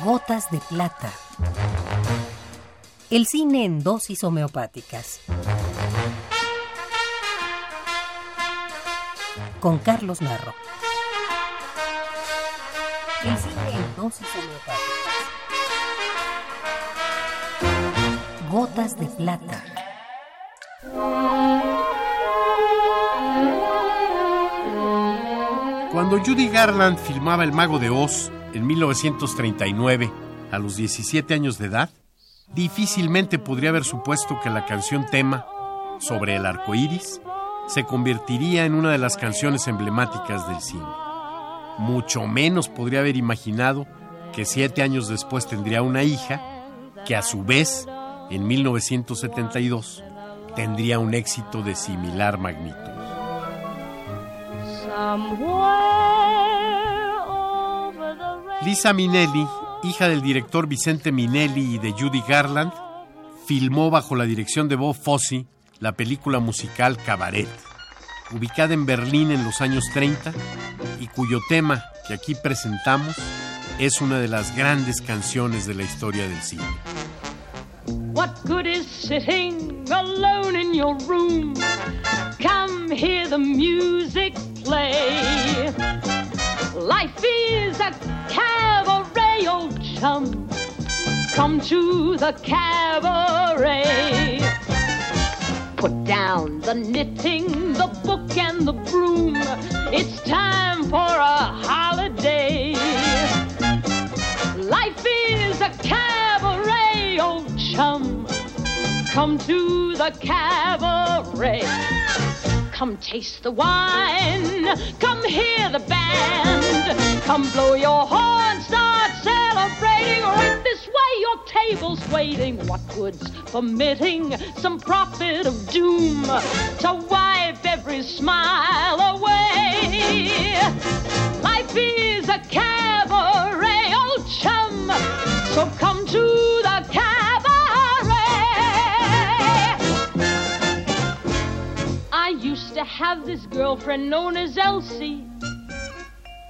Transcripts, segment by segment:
Gotas de plata. El cine en dosis homeopáticas. Con Carlos Narro. El cine en dosis homeopáticas. Gotas de plata. Cuando Judy Garland filmaba El Mago de Oz en 1939, a los 17 años de edad, difícilmente podría haber supuesto que la canción tema sobre el arco iris se convertiría en una de las canciones emblemáticas del cine. Mucho menos podría haber imaginado que siete años después tendría una hija que a su vez, en 1972, tendría un éxito de similar magnitud. Lisa Minnelli, hija del director Vicente Minnelli y de Judy Garland, filmó bajo la dirección de Bob Fosse la película musical Cabaret, ubicada en Berlín en los años 30 y cuyo tema que aquí presentamos es una de las grandes canciones de la historia del cine. Come to the cabaret. Put down the knitting, the book, and the broom. It's time for a holiday. Life is a cabaret, old chum. Come to the cabaret. Come taste the wine. Come hear the band. Come blow your horn. Start celebrating. Right this way, your table's waiting. What good's permitting some prophet of doom to wipe every smile away? Life is a cabaret, old chum. So come to the cabaret. I used to have this girlfriend known as Elsie,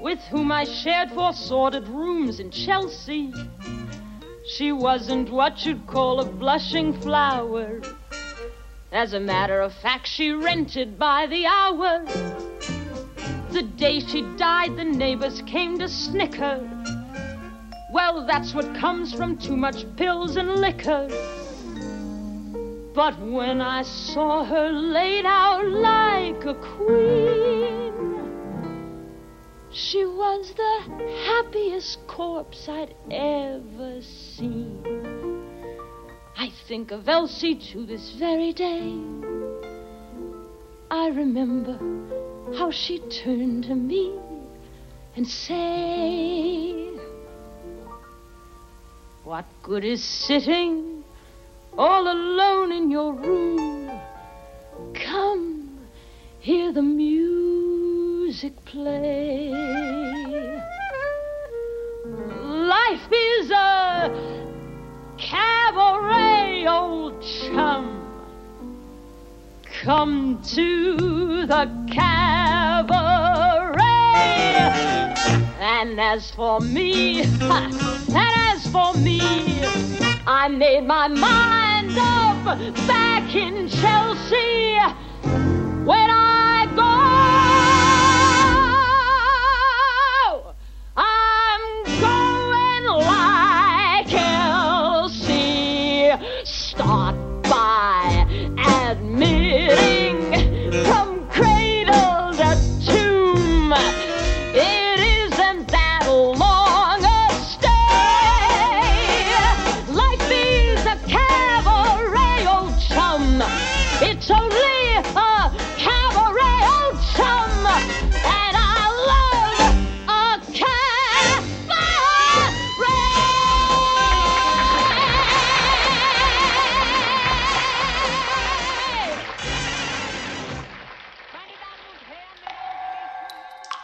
with whom I shared four sordid rooms in Chelsea. She wasn't what you'd call a blushing flower. As a matter of fact, she rented by the hour. The day she died, the neighbors came to snicker. Well, that's what comes from too much pills and liquor. But when I saw her laid out like a queen, she was the happiest corpse I'd ever seen. I think of Elsie to this very day. I remember how she turned to me and said, What good is sitting all alone in your room? Come, hear the music play. Life is a cabaret, old chum. Come to the cabaret. And as for me, and as for me, I made my mind up back in Chelsea when I